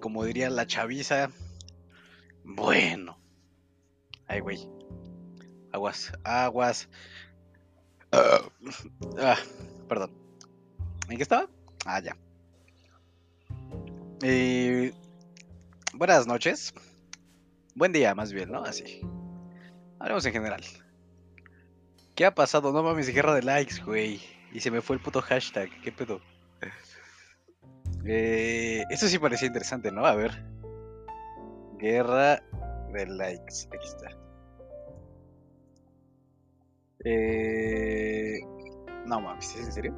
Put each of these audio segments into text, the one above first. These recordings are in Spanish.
Como diría la chaviza. Bueno. Ay, güey. Aguas, aguas. Ah, ah, perdón. ¿En qué estaba? Ah, ya. Buenas noches. Buen día, más bien, ¿no? Así. Hablemos en general. ¿Qué ha pasado? No mames, guerra de likes, güey. Y se me fue el puto hashtag. ¿Qué pedo? Eh, eso sí parecía interesante, ¿no? A ver. Guerra de likes. Aquí está. Eh, no mames, ¿es en serio?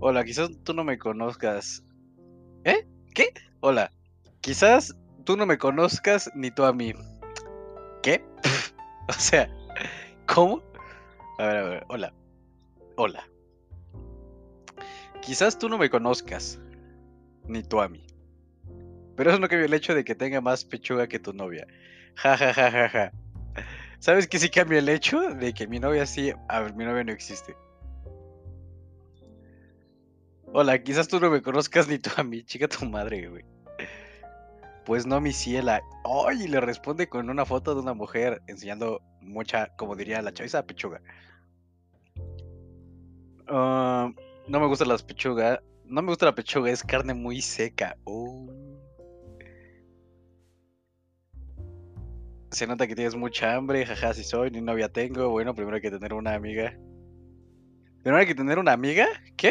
Hola, quizás tú no me conozcas. ¿Eh? ¿Qué? Hola. Quizás tú no me conozcas ni tú a mí. ¿Qué? o sea, ¿cómo? A ver, a ver, hola. Hola. Quizás tú no me conozcas, ni tú a mí. Pero eso no cambia el hecho de que tenga más pechuga que tu novia. Ja, ja, ja, ja, ja. ¿Sabes qué sí cambia el hecho de que mi novia sí... A ver, mi novia no existe. Hola, quizás tú no me conozcas ni tú a mí, chica tu madre, güey. Pues no, mi ciela. ¡Ay! le responde con una foto de una mujer enseñando mucha, como diría la chaviza, pechuga. Ah, no me gusta las pechuga. No me gusta la pechuga, es carne muy seca. Oh. Se nota que tienes mucha hambre, jaja, si soy, ni novia tengo. Bueno, primero hay que tener una amiga. Primero hay que tener una amiga. ¿Qué?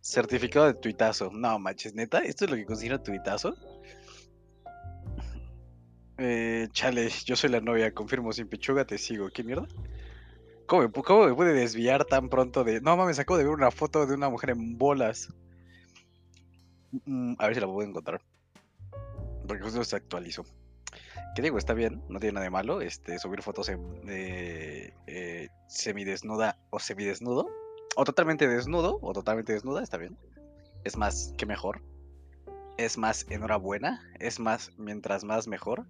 Certificado de tuitazo. No, manches, neta, ¿esto es lo que considera tuitazo? Eh, chale, yo soy la novia, confirmo sin pechuga, te sigo. ¿Qué mierda? ¿Cómo me, cómo me pude desviar tan pronto de.? No mames, acabo de ver una foto de una mujer en bolas. Mm, a ver si la puedo encontrar. Porque justo se actualizó. ¿Qué digo? Está bien, no tiene nada de malo. Este, subir fotos eh, semidesnuda o semidesnudo. O totalmente desnudo, o totalmente desnuda, está bien. Es más que mejor. Es más enhorabuena. Es más, mientras más mejor.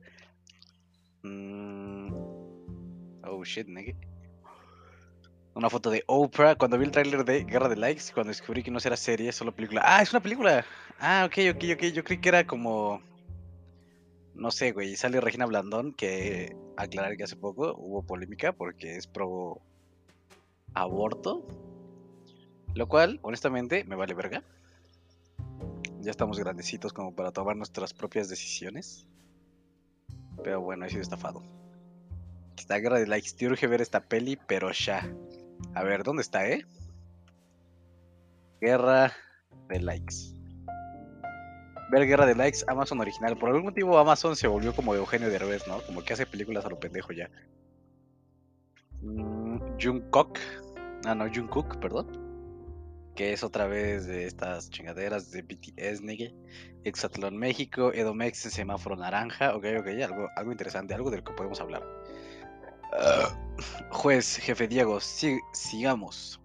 Mm. Oh shit, nigga. Una foto de Oprah cuando vi el tráiler de Guerra de Likes, cuando descubrí que no era serie, solo película. Ah, es una película. Ah, ok, ok, ok. Yo creí que era como. No sé, güey. Sale Regina Blandón, que aclarar que hace poco hubo polémica porque es pro aborto. Lo cual, honestamente, me vale verga. Ya estamos grandecitos como para tomar nuestras propias decisiones. Pero bueno, he sido estafado. Esta guerra de likes. Te urge ver esta peli, pero ya. A ver, ¿dónde está, eh? Guerra de likes. Ver Guerra de Likes, Amazon original. Por algún motivo Amazon se volvió como Eugenio Derbez, ¿no? Como que hace películas a lo pendejo ya. Mm, Jungkook. Ah, no, Jungkook, perdón. Que es otra vez de estas chingaderas de BTS, nigga. Exatlón México, Edomex semáforo naranja. Ok, ok, algo, algo interesante, algo del que podemos hablar. Ah, juez, jefe Diego, sigamos.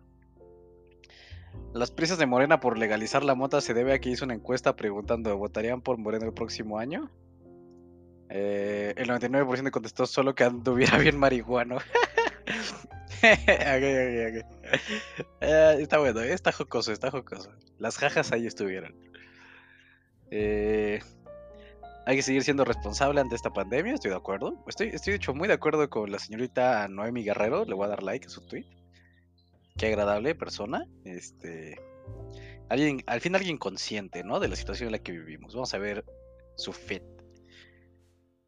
Las prisas de Morena por legalizar la mota se debe a que hizo una encuesta preguntando, ¿votarían por Morena el próximo año? Eh, el 99% contestó solo que anduviera bien marihuano. eh, está bueno, está jocoso, está jocoso. Las jajas ahí estuvieron. Eh, hay que seguir siendo responsable ante esta pandemia, estoy de acuerdo. Estoy, estoy de hecho muy de acuerdo con la señorita Noemi Guerrero, le voy a dar like a su tweet. Qué agradable persona. Este, alguien, al fin alguien consciente, ¿no? De la situación en la que vivimos. Vamos a ver su fit.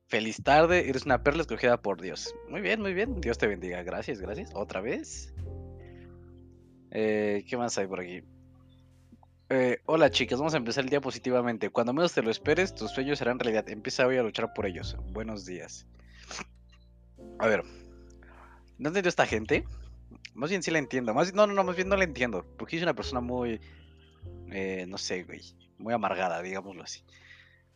Feliz tarde, eres una perla escogida por Dios. Muy bien, muy bien. Dios te bendiga. Gracias, gracias. Otra vez. Eh, ¿Qué más hay por aquí? Eh, hola chicas, vamos a empezar el día positivamente. Cuando menos te lo esperes, tus sueños serán realidad. Empieza hoy a luchar por ellos. Buenos días. A ver, ¿no entiendo esta gente? Más bien sí la entiendo. Más, no, no, no, más bien no la entiendo. Porque es una persona muy, eh, no sé, güey, muy amargada, digámoslo así.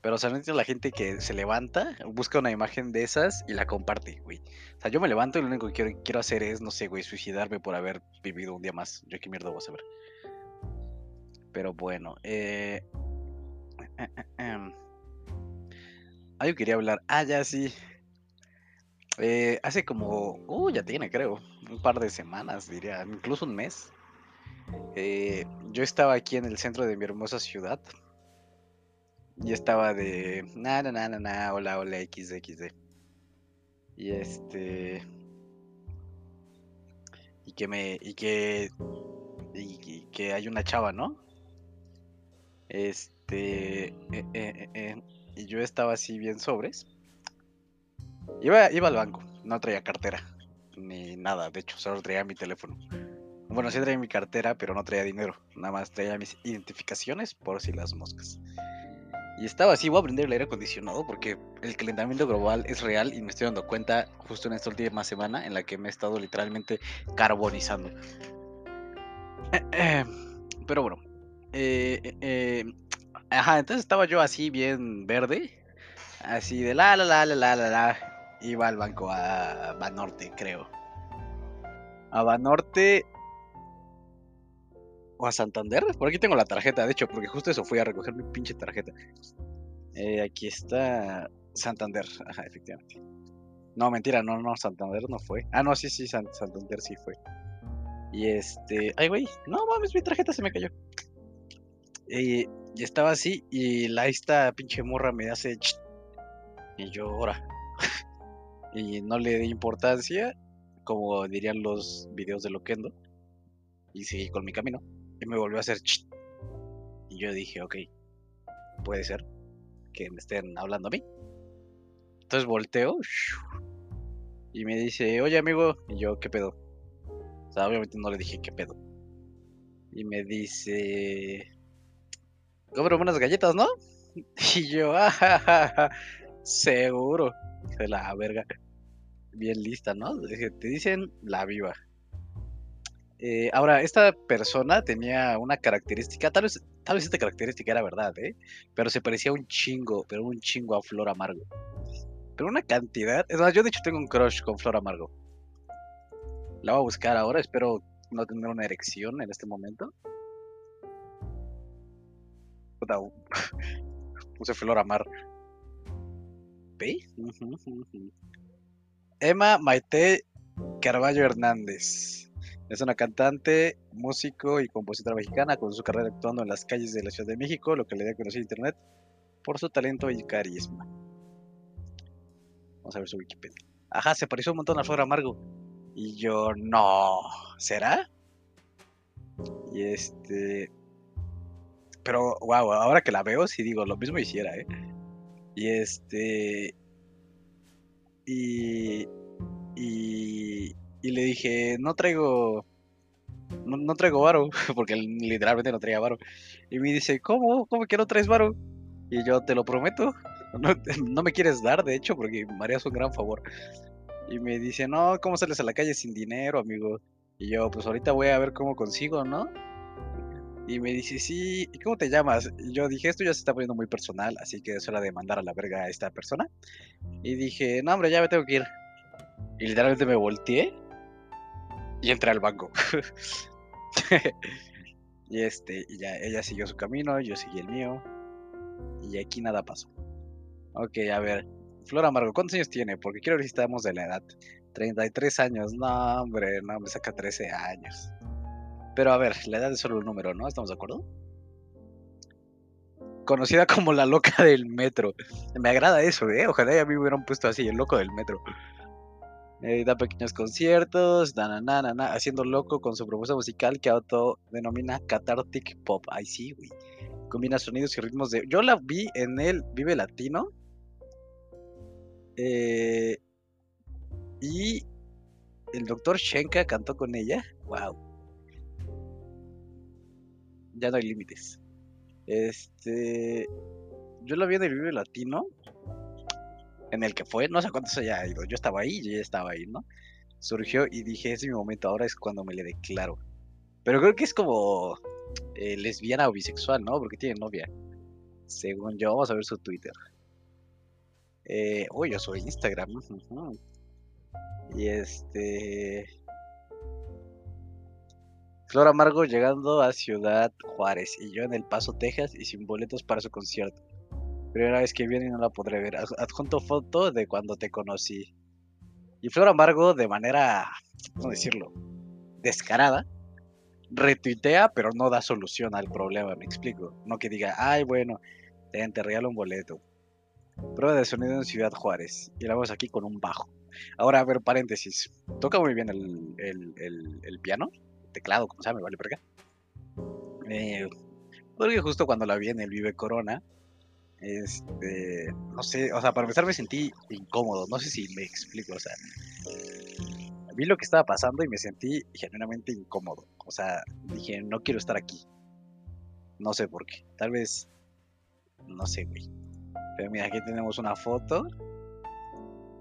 Pero o entiendo la gente que se levanta, busca una imagen de esas y la comparte, güey. O sea, yo me levanto y lo único que quiero, quiero hacer es, no sé, güey, suicidarme por haber vivido un día más. Yo qué mierda voy a saber. Pero bueno, eh, eh, eh, em. Algo quería hablar. Ah, ya sí. hace como. Uh, ya tiene, creo. Un par de semanas, diría. Incluso un mes. Eh, yo estaba aquí en el centro de mi hermosa ciudad. Y estaba de. Na, na, na, na, na, hola, hola, XD, Y este. Y que me. Y que. Y, que hay una chava, ¿no? Este. Eh, eh, eh, y yo estaba así bien sobres. Iba, iba al banco, no traía cartera, ni nada, de hecho, solo traía mi teléfono. Bueno, sí traía mi cartera, pero no traía dinero, nada más traía mis identificaciones por si las moscas. Y estaba así, voy a prender el aire acondicionado porque el calentamiento global es real y me estoy dando cuenta justo en esta última semana en la que me he estado literalmente carbonizando. Pero bueno, eh, eh, ajá, entonces estaba yo así bien verde, así de la la la la la la la iba al banco a Banorte, creo. A Banorte o a Santander. Por aquí tengo la tarjeta, de hecho, porque justo eso fui a recoger mi pinche tarjeta. Eh, aquí está Santander, ajá, efectivamente. No, mentira, no, no, Santander no fue. Ah, no, sí, sí, Santander sí fue. Y este, ay, güey, no mames, mi tarjeta se me cayó. Y, estaba así, y la esta pinche morra me hace. Y yo, ahora, y no le di importancia, como dirían los videos de Loquendo, y seguí con mi camino. Y me volvió a hacer Y yo dije, ok, puede ser que me estén hablando a mí. Entonces volteo y me dice, oye amigo, y yo, ¿qué pedo? O sea, obviamente no le dije qué pedo. Y me dice, cobro unas galletas, ¿no? Y yo, ah, seguro de la verga. Bien lista, ¿no? Te dicen la viva. Eh, ahora, esta persona tenía una característica, tal vez, tal vez esta característica era verdad, ¿eh? Pero se parecía un chingo, pero un chingo a Flor Amargo. Pero una cantidad. Es más, yo de hecho tengo un crush con Flor Amargo. La voy a buscar ahora, espero no tener una erección en este momento. Puse Flor Amar. Emma Maite Carballo Hernández. Es una cantante, músico y compositora mexicana con su carrera actuando en las calles de la Ciudad de México, lo que le dio a conocer Internet por su talento y carisma. Vamos a ver su Wikipedia. Ajá, se pareció un montón a Flor Amargo. Y yo, no, ¿será? Y este... Pero, wow, ahora que la veo, sí digo, lo mismo hiciera, ¿eh? Y este. Y. Y. Y le dije, no traigo. No, traigo varo, porque literalmente no traía varo. Y me dice, ¿cómo? ¿Cómo que no traes varo? Y yo, te lo prometo. No, me quieres dar, de hecho, porque me harías un gran favor. Y me dice, no, ¿cómo sales a la calle sin dinero, amigo? Y yo, pues ahorita voy a ver cómo consigo, ¿no? Y me dice, sí, ¿y cómo te llamas? Y yo dije, esto ya se está poniendo muy personal, así que es hora de mandar a la verga a esta persona. Y dije, no, hombre, ya me tengo que ir. Y literalmente me volteé y entré al banco. y este, y ya ella siguió su camino, yo seguí el mío. Y aquí nada pasó. Ok, a ver. Flor Amargo, ¿cuántos años tiene? Porque quiero ver si estamos de la edad. 33 años. No, hombre, no, me saca 13 años. Pero a ver, la edad es solo un número, ¿no? ¿Estamos de acuerdo? Conocida como la loca del metro. Me agrada eso, ¿eh? Ojalá a mí me hubieran puesto así, el loco del metro. Eh, da pequeños conciertos, na, na, na, haciendo loco con su propuesta musical que autodenomina Cathartic Pop. Ay, sí, güey. Combina sonidos y ritmos de. Yo la vi en el Vive Latino. Eh, y el doctor Shenka cantó con ella. Wow ya no hay límites. Este. Yo lo vi en el Vive Latino. En el que fue, no sé cuántos haya ido. Yo estaba ahí, yo ya estaba ahí, ¿no? Surgió y dije, es mi momento, ahora es cuando me le declaro. Pero creo que es como eh, lesbiana o bisexual, ¿no? Porque tiene novia. Según yo, vamos a ver su Twitter. Eh, uy, yo soy Instagram. Y este. Flor Amargo llegando a Ciudad Juárez y yo en El Paso, Texas y sin boletos para su concierto. Primera vez que viene y no la podré ver. Adjunto foto de cuando te conocí. Y Flor Amargo de manera, ¿cómo decirlo? Descarada. retuitea, pero no da solución al problema, me explico. No que diga, ay, bueno, te regalo un boleto. Prueba de sonido en Ciudad Juárez. Y la vamos aquí con un bajo. Ahora, a ver, paréntesis. Toca muy bien el, el, piano, teclado, como se llama, vale, acá. Eh, porque justo cuando la vi en el Vive Corona, este, no sé, o sea, para empezar me sentí incómodo, no sé si me explico, o sea, vi lo que estaba pasando y me sentí genuinamente incómodo, o sea, dije, no quiero estar aquí, no sé por qué, tal vez, no sé, güey, pero mira, aquí tenemos una foto,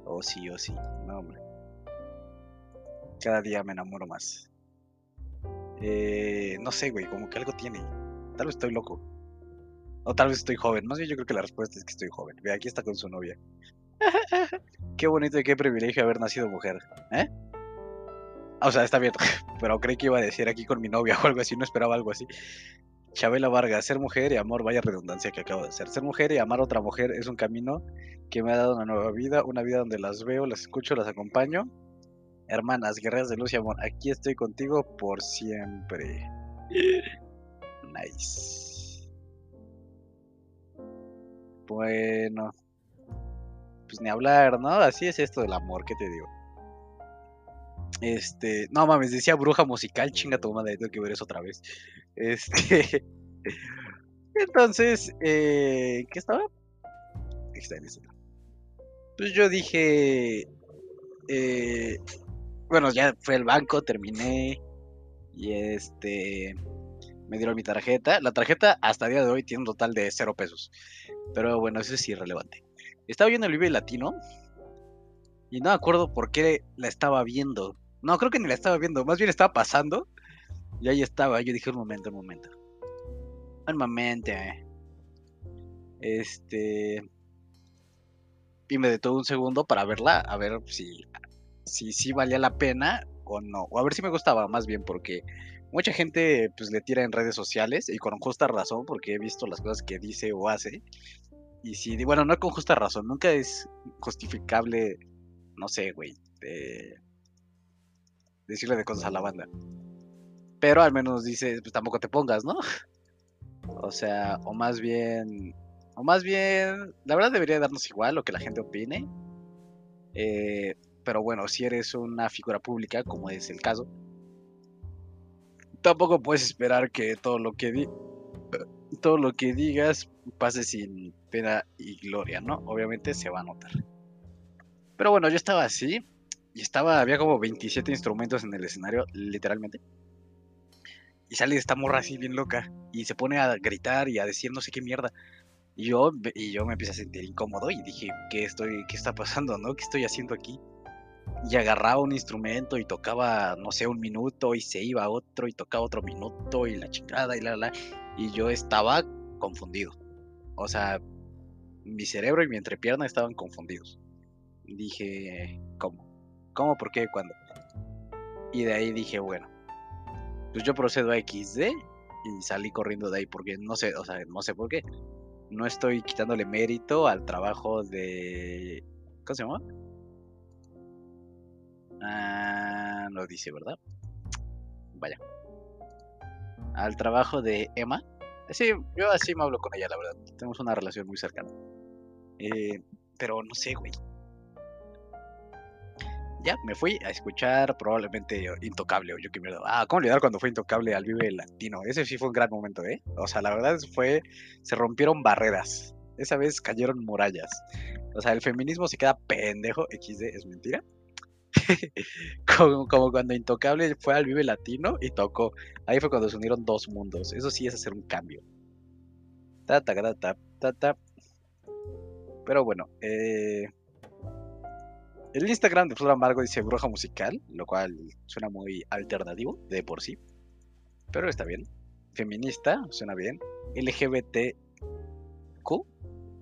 o oh, sí, o oh, sí, no, hombre, cada día me enamoro más, eh, no sé, güey, como que algo tiene, tal vez estoy loco. O tal vez estoy joven. No sé, yo creo que la respuesta es que estoy joven. Ve, aquí está con su novia. qué bonito y qué privilegio haber nacido mujer. ¿Eh? O sea, está bien. Pero creí que iba a decir aquí con mi novia o algo así. No esperaba algo así. Chabela Vargas, ser mujer y amor, vaya redundancia que acabo de hacer. Ser mujer y amar a otra mujer es un camino que me ha dado una nueva vida, una vida donde las veo, las escucho, las acompaño. Hermanas, guerreras de luz y amor, aquí estoy contigo por siempre. Nice. Bueno. Pues ni hablar, ¿no? Así es esto del amor, ¿qué te digo? Este, no mames, decía bruja musical, chinga tu madre, tengo que ver eso otra vez. Este, entonces, eh, ¿qué estaba? Pues yo dije, eh, bueno, ya fue el banco, terminé y este, me dieron mi tarjeta. La tarjeta hasta el día de hoy tiene un total de cero pesos. Pero bueno, eso es irrelevante. Estaba viendo el Vive Latino. Y no me acuerdo por qué la estaba viendo. No, creo que ni la estaba viendo. Más bien estaba pasando. Y ahí estaba. Yo dije un momento, un momento. Un. Eh. Este. Y me detuve un segundo para verla. A ver si. Si sí valía la pena o no. O a ver si me gustaba, más bien, porque mucha gente pues le tira en redes sociales y con justa razón porque he visto las cosas que dice o hace. Y si, bueno, no con justa razón, nunca es justificable, no sé, güey, decirle de cosas a la banda. Pero al menos dice, pues tampoco te pongas, ¿no? O sea, o más bien, o más bien, la verdad debería darnos igual lo que la gente opine. Eh, pero bueno, si eres una figura pública, como es el caso, tampoco puedes esperar que todo lo que di todo lo que digas pase sin pena y gloria, ¿no? Obviamente se va a notar. Pero bueno, yo estaba así y estaba había como 27 instrumentos en el escenario, literalmente. Y sale esta morra así bien loca y se pone a gritar y a decir no sé qué mierda. Y yo, y yo me empecé a sentir incómodo y dije, ¿qué, estoy, ¿qué está pasando, no? ¿Qué estoy haciendo aquí? Y agarraba un instrumento y tocaba, no sé, un minuto y se iba a otro y tocaba otro minuto y la chingada y la la. Y yo estaba confundido. O sea, mi cerebro y mi entrepierna estaban confundidos. Dije, ¿cómo? ¿Cómo? ¿Por qué? ¿Cuándo? Y de ahí dije, bueno, pues yo procedo a XD y salí corriendo de ahí porque no sé, o sea, no sé por qué. No estoy quitándole mérito al trabajo de... ¿Cómo se llama? Ah, lo dice, ¿verdad? Vaya. Al trabajo de Emma. Sí, yo así me hablo con ella, la verdad. Tenemos una relación muy cercana. Eh, pero no sé, güey. Ya, me fui a escuchar probablemente Intocable o yo que mierda. Ah, ¿cómo olvidar cuando fue Intocable al Vive Latino? Ese sí fue un gran momento, ¿eh? O sea, la verdad fue. Se rompieron barreras. Esa vez cayeron murallas. O sea, el feminismo se queda pendejo. XD, es mentira. como, cuando Intocable fue al Vive Latino y tocó. Ahí fue cuando se unieron dos mundos. Eso sí es hacer un cambio. Ta, ta, ta, ta, ta, Pero bueno, eh, el Instagram de Flor Amargo dice bruja musical, lo cual suena muy alternativo de por sí. Pero está bien. Feminista, suena bien. LGBTQ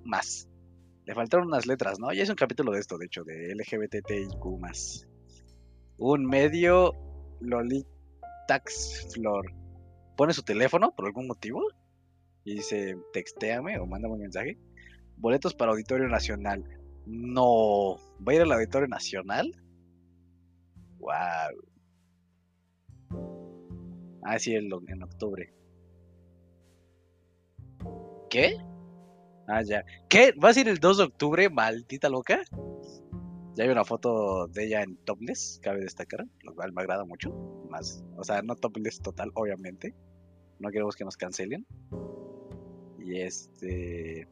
más. Le faltaron unas letras, ¿no? Ya es un capítulo de esto, de hecho, de LGBTIQ. Un medio Lolitax Flor. Pone su teléfono por algún motivo y dice: textéame o mándame un mensaje. Boletos para Auditorio Nacional. No. ¿Va a ir al Auditorio Nacional? Wow. Ah, sí, en octubre. ¿Qué? Ah, ya. ¿Qué? ¿Va a ser el 2 de octubre, maldita loca? Ya hay una foto de ella en topless, cabe destacar, lo cual me agrada mucho. Más, o sea, no topless total, obviamente. No queremos que nos cancelen. Y este.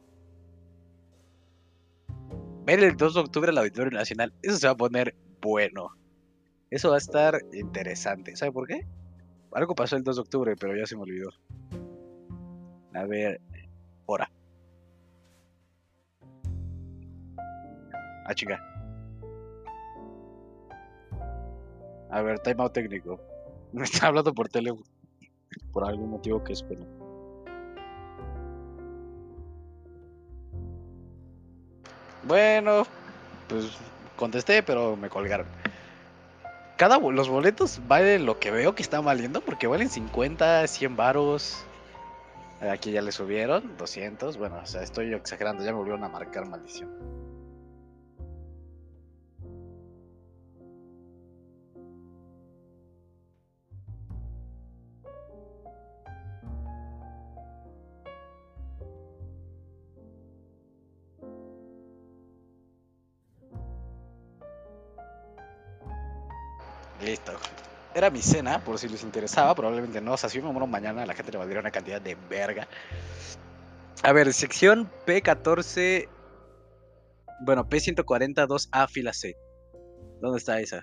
Ver el 2 de octubre el Auditorio Nacional. Eso se va a poner bueno. Eso va a estar interesante. ¿Sabe por qué? Algo pasó el 2 de octubre, pero ya se me olvidó. A ver. Hora. Ah, chica. A ver, timeout técnico. Me está hablando por teléfono. Por algún motivo que espero. Bueno, pues contesté, pero me colgaron. Cada los boletos valen lo que veo que están valiendo, porque valen 50, 100 varos. Aquí ya le subieron, 200. Bueno, o sea, estoy exagerando, ya me volvieron a marcar maldición. Era mi cena, por si les interesaba, probablemente no. O sea, si yo me muero mañana, a la gente le valdría una cantidad de verga. A ver, sección P14. Bueno, P142A, fila C. ¿Dónde está esa?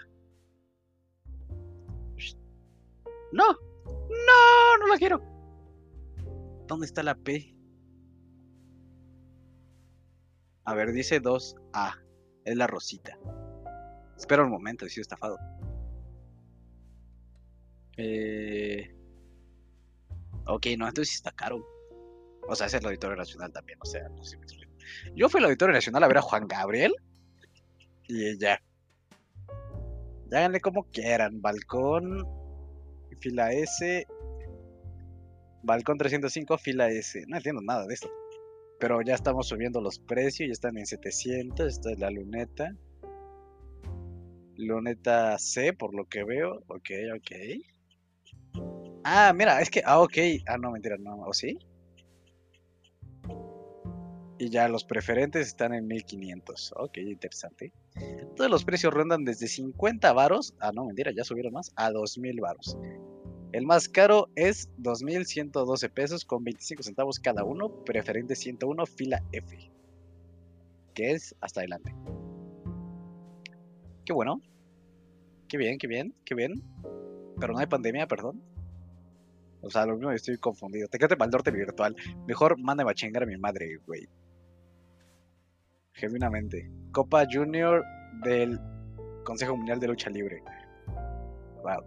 No, no, no la quiero. ¿Dónde está la P? A ver, dice 2A. Es la rosita. Espera un momento, he sido estafado. Eh... Ok, no, entonces está caro. O sea, es el Auditorio Nacional también, o sea, no sé me explico. Yo fui al Auditorio Nacional a ver a Juan Gabriel y ya. Ya háganle como quieran. Balcón, fila S. Balcón 305, fila S. No entiendo nada de esto. Pero ya estamos subiendo los precios, ya están en 700. Esta es la luneta. Luneta C, por lo que veo. Ok, ok. Ah, mira, es que. Ah, ok. Ah, no, mentira, no. ¿O sí? Y ya los preferentes están en 1500. Ok, interesante. Todos los precios rondan desde 50 varos. Ah, no, mentira, ya subieron más. A 2000 varos. El más caro es 2112 pesos con 25 centavos cada uno. Preferente 101, fila F. Que es hasta adelante. Qué bueno. Qué bien, qué bien, qué bien. Pero no hay pandemia, perdón. O sea, lo mismo estoy confundido. Te quedaste mal norte virtual. Mejor mándame a chingar a mi madre, güey. Genuinamente. Copa Junior del Consejo Mundial de Lucha Libre. Wow.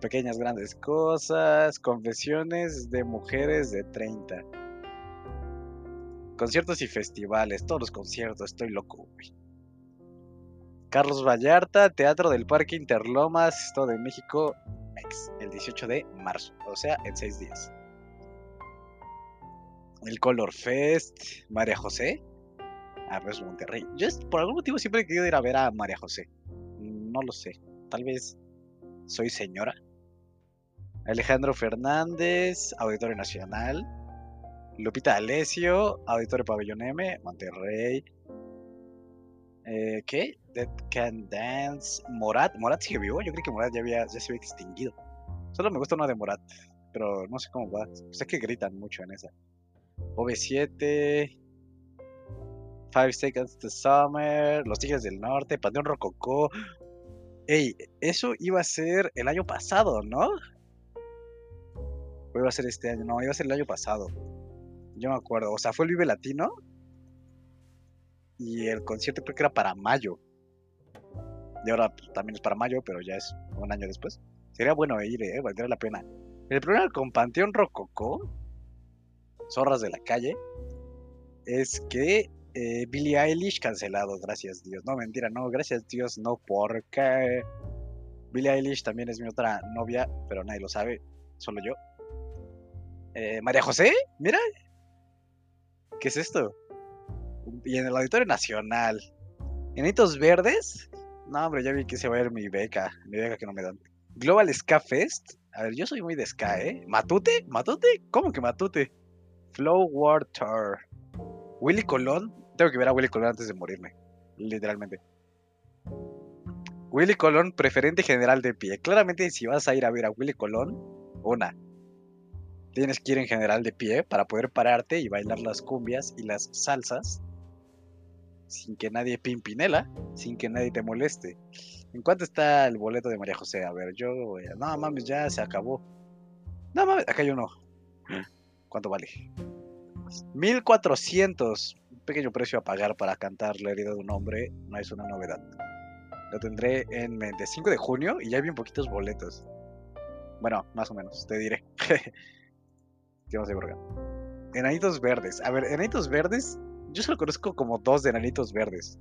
Pequeñas grandes cosas. Confesiones de mujeres de 30. Conciertos y festivales. Todos los conciertos. Estoy loco, güey. Carlos Vallarta, Teatro del Parque Interlomas, Estado de México, El 18 de marzo, o sea, en seis días. El Color Fest, María José, ah, pues Monterrey. Yo por algún motivo siempre he querido ir a ver a María José. No lo sé, tal vez soy señora. Alejandro Fernández, Auditorio Nacional. Lupita Alessio, Auditorio Pabellón M, Monterrey. Eh, ¿Qué? Dead Can Dance. Morat. Morat sigue vivo. Yo creí que Morat ya, había, ya se había extinguido. Solo me gusta uno de Morat. Pero no sé cómo va. Sé que gritan mucho en esa. OV7. Five Seconds to Summer. Los Tigres del Norte. Panteón Rococó. Ey, eso iba a ser el año pasado, ¿no? O iba a ser este año. No, iba a ser el año pasado. Yo me acuerdo. O sea, fue el Vive Latino. Y el concierto creo que era para mayo. Y ahora pues, también es para mayo, pero ya es un año después. Sería bueno ir, eh, valdría la pena. El problema con Panteón Rococó, Zorras de la Calle, es que eh, Billie Eilish cancelado, gracias Dios. No, mentira, no, gracias Dios, no, porque Billie Eilish también es mi otra novia, pero nadie lo sabe, solo yo. Eh, María José, mira. ¿Qué es esto? Y en el Auditorio Nacional. ¿Enitos verdes? No, hombre, ya vi que se va a ir mi beca. Mi beca que no me dan. Global Ska Fest. A ver, yo soy muy de Ska, ¿eh? ¿Matute? ¿Matute? ¿Cómo que Matute? Flow War Tour. Willy Colón. Tengo que ver a Willy Colón antes de morirme. Literalmente. Willy Colón, preferente general de pie. Claramente, si vas a ir a ver a Willy Colón, una. Tienes que ir en general de pie para poder pararte y bailar las cumbias y las salsas sin que nadie pimpinela, sin que nadie te moleste. ¿En cuánto está el boleto de María José? A ver, yo a... No mames, ya se acabó. No mames, acá yo no. ¿Cuánto vale? 1400. Un pequeño precio a pagar para cantar la herida de un hombre. No es una novedad. Lo tendré en mente. 5 de junio y ya hay bien poquitos boletos. Bueno, más o menos, te diré. ¿Qué vamos a ver Enanitos verdes. A ver, enanitos verdes. Yo solo conozco como dos de enanitos verdes.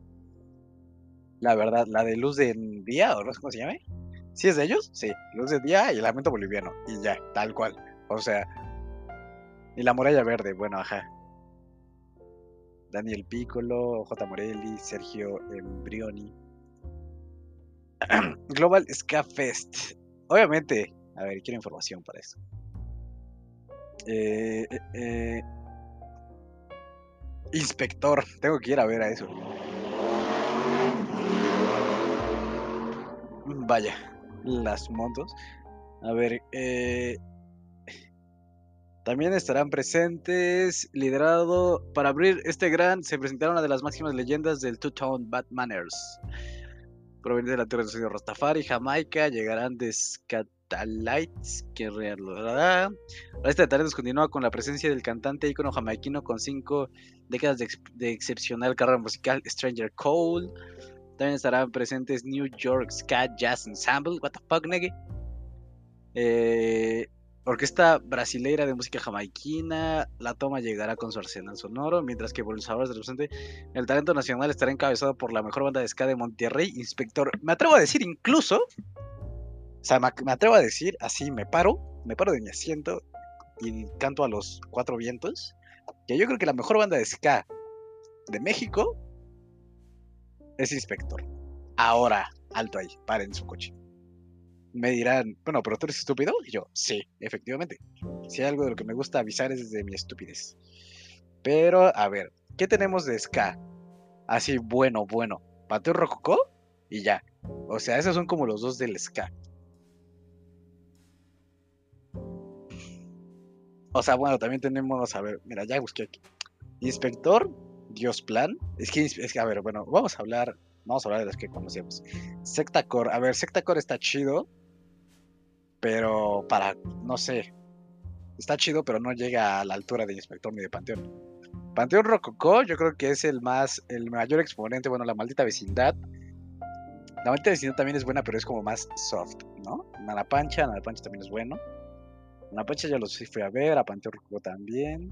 La verdad, la de luz de día, o no sé cómo se llama. ¿Sí es de ellos? Sí, luz de día y el lamento boliviano. Y ya, tal cual. O sea. Y la muralla verde, bueno, ajá. Daniel Piccolo, J. Morelli, Sergio Embrioni. Global Ska Fest. Obviamente, a ver, quiero información para eso. Eh, eh, eh, Inspector, tengo que ir a ver a eso. Vaya, las motos. A ver, eh, también estarán presentes, liderado para abrir este gran, se presentaron una de las máximas leyendas del Two-Tone Batmaners. Proveniente de la tierra del señor Rastafari, Jamaica, llegarán de Scatalites, que real. La lista de talentos continúa con la presencia del cantante ícono jamaiquino con cinco décadas de, de excepcional carrera musical, Stranger Cole. También estarán presentes New York Ska Jazz Ensemble. What the fuck, nigga? Eh, orquesta brasileira de música jamaiquina. La toma llegará con su arsenal sonoro. Mientras que por los sabores del presente, el talento nacional estará encabezado por la mejor banda de ska de Monterrey, Inspector. Me atrevo a decir incluso. O sea, me, atrevo a decir así, me paro, me paro de mi asiento y canto a los cuatro vientos. Que yo creo que la mejor banda de ska de México es inspector. Ahora, alto ahí, paren su coche. Me dirán, bueno, pero tú eres estúpido. Y yo, sí, efectivamente. Si hay algo de lo que me gusta avisar es de mi estupidez. Pero, a ver, ¿qué tenemos de Ska? Así, bueno, bueno. Pateo Rococó y ya. O sea, esos son como los dos del Ska. O sea, bueno, también tenemos, a ver, mira, ya busqué aquí. Inspector, Dios Plan. Es que, es que, a ver, bueno, vamos a hablar, vamos a hablar de los que conocemos. Secta Core, a ver, Secta Core está chido, pero para, no sé, está chido, pero no llega a la altura de Inspector ni de Panteón. Panteón Rococó, yo creo que es el más, el mayor exponente, bueno, la maldita vecindad. La maldita vecindad también es buena, pero es como más soft, ¿no? Nada Pancha, Nada Pancha también es bueno. Nada Pancha ya los fui a ver, a Panteón Rococó también.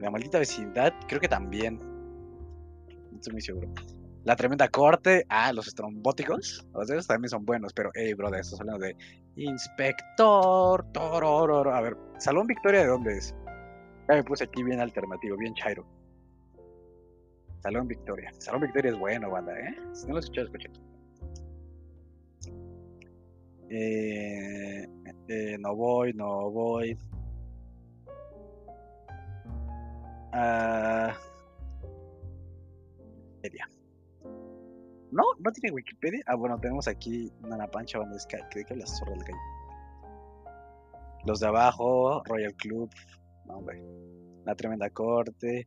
La maldita vecindad, creo que también. No estoy muy seguro. La tremenda corte. Ah, los estrombóticos. Los de esos también son buenos, pero, hey, brother, estamos hablando de Inspector. Tororo. A ver, Salón Victoria, ¿de dónde es? Ya me puse aquí bien alternativo, bien chairo. Salón Victoria. Salón Victoria es bueno, banda, ¿eh? Si no lo escuchado, escuchen. Eh, eh, no voy, no voy. Wikipedia. No, no tiene Wikipedia. Ah, bueno, tenemos aquí Nana Pancha, donde es que, que, que las zorras de calle. Los de abajo, Royal Club, no, hombre, La Tremenda Corte.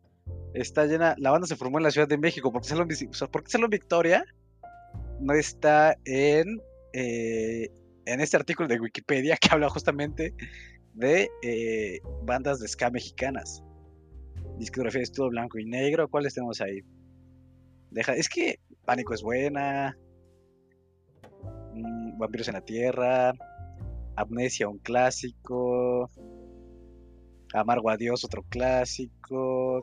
Está llena. La banda se formó en la Ciudad de México. ¿Por qué Salón, ¿por qué Salón Victoria no está en, eh, en este artículo de Wikipedia que habla justamente de eh, bandas de ska mexicanas? Discografía de estudio blanco y negro. ¿Cuáles tenemos ahí? Deja, es que Pánico es buena. Mm, Vampiros en la Tierra. Amnesia, un clásico. Amargo Adiós, otro clásico.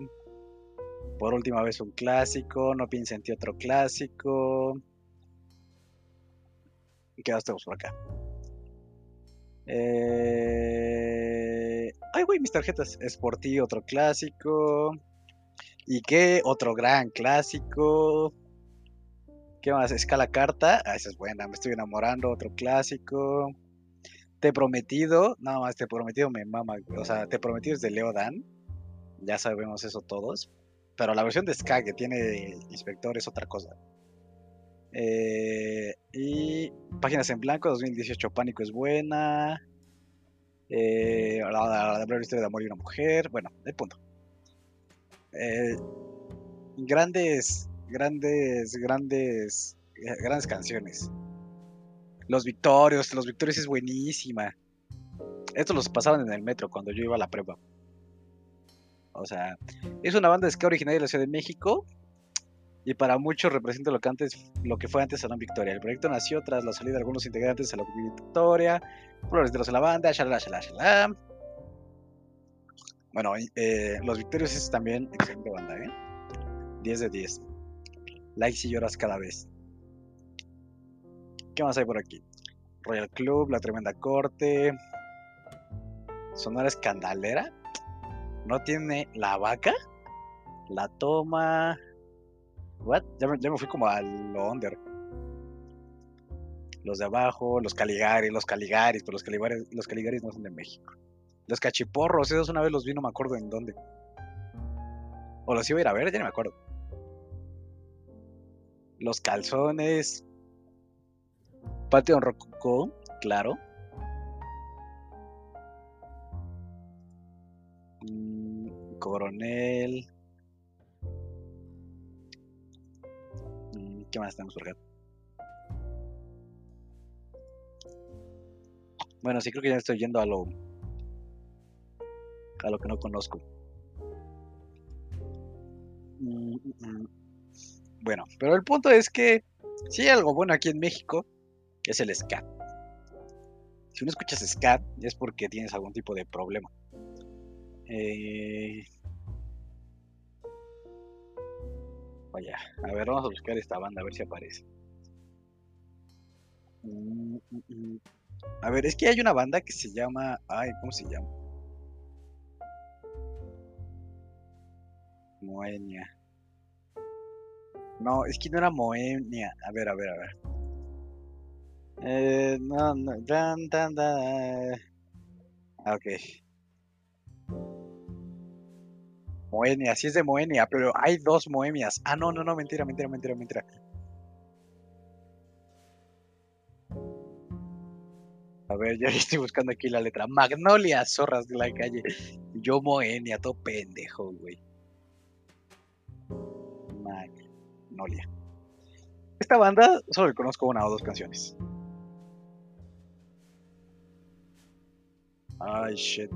Por última vez un clásico. No piensa en ti, otro clásico. ¿Qué más tenemos por acá? Eh... Ay, güey, mis tarjetas. Es por ti, otro clásico. ¿Y qué? Otro gran clásico. ¿Qué más? Escala carta. Ah, esa es buena. Me estoy enamorando. Otro clásico. Te prometido. Nada más, te prometido me mama. O sea, te prometido es de Leo Dan. Ya sabemos eso todos. Pero la versión de Ska que tiene Inspector es otra cosa. Eh, y Páginas en Blanco 2018 Pánico es buena. Eh, la, la, historia de amor y una mujer. Bueno, el punto. Eh, grandes, grandes, grandes, grandes canciones. Los Victorios, Los Victorios es buenísima. Estos los pasaban en el metro cuando yo iba a la prepa. O sea, es una banda de ska originaria de la Ciudad de México y para muchos representa lo que antes lo que fue antes Salón Victoria. El proyecto nació tras la salida de algunos integrantes de Salón Victoria, flores de los de la banda, shalala, shalala, shalala. Bueno, eh, Los Victorios es también excelente banda, ¿eh? 10 de 10. Likes y lloras cada vez. ¿Qué más hay por aquí? Royal Club, La Tremenda Corte. Sonora Escandalera. No tiene la vaca. La toma. What? Ya me, fui como al under. Los de abajo, los Caligaris, los Caligaris, pero los Caligaris, los Caligaris no son de México. Los cachiporros, esos una vez los vi, no me acuerdo en dónde. O los iba a ir a ver, ya no me acuerdo. Los calzones. Patio Rococó, claro. Mm, coronel. ¿Qué más tenemos por? Bueno, sí creo que ya estoy yendo a lo a lo que no conozco. Mm, bueno, pero el punto es que si hay algo bueno aquí en México, es el ska. Si uno escuchas ska, es porque tienes algún tipo de problema. Eh, vaya, a ver, vamos a buscar esta banda, a ver si aparece. Mm, mm, a ver, es que hay una banda que se llama. Ay, ¿cómo se llama? Moenia. No, es que no era Moenia. A ver, a ver, a ver. Eh, no, no. Dan, dan, dan. Ah, ok. Moenia, sí es de Moenia, pero hay dos Moemias. Ah, no, no, no, mentira, mentira, mentira, mentira. A ver, ya estoy buscando aquí la letra. Magnolia, zorras de la calle. Yo Moenia, todo pendejo, güey. Magnolia. Esta banda solo conozco una o dos canciones. Ay, shit.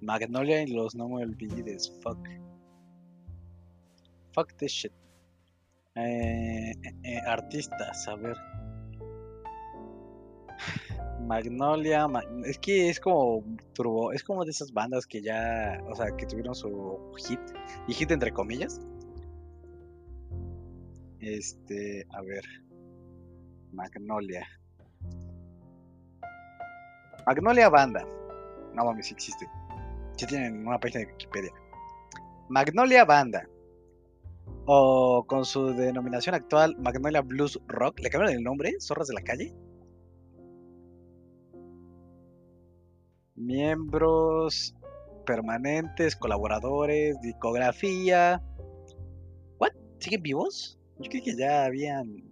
Magnolia y los no me olvides. Fuck. Fuck this shit. Eh, eh, eh, artistas, a ver. Magnolia, es que es como turbo, es como de esas bandas que ya, o sea, que tuvieron su hit, y hit entre comillas. Este, a ver, Magnolia. Magnolia Banda. No mames, existe. Si tienen una página de Wikipedia. Magnolia Banda. O con su denominación actual, Magnolia Blues Rock. ¿Le cambiaron el nombre? ¿Zorras de la calle? miembros permanentes, colaboradores, discografía. ¿What? ¿Siguen vivos? Yo creo que ya habían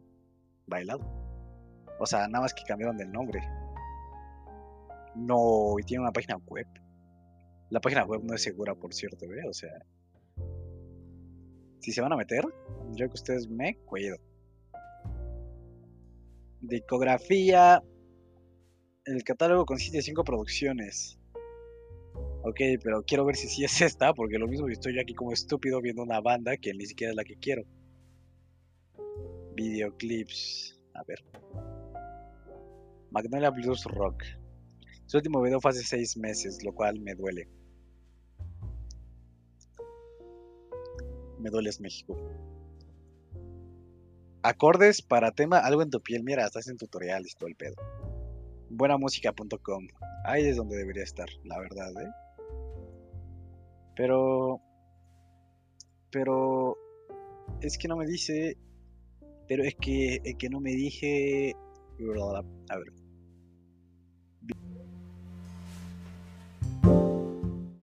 bailado. O sea, nada más que cambiaron del nombre. No, y tiene una página web. La página web no es segura, por cierto, ¿eh? O sea, si se van a meter, yo que ustedes me cuido. Discografía, el catálogo consiste de cinco producciones. Ok, pero quiero ver si sí es esta, porque lo mismo estoy yo aquí como estúpido viendo una banda que ni siquiera es la que quiero. Videoclips. A ver. Magnolia Blues Rock. Su último video fue hace seis meses, lo cual me duele. Me duele es México. Acordes para tema algo en tu piel. Mira, estás en tutoriales todo el pedo buenamúsica.com. Ahí es donde debería estar, la verdad, ¿eh? Pero. Pero. es que no me dice. Pero es que, es que no me dije. A ver.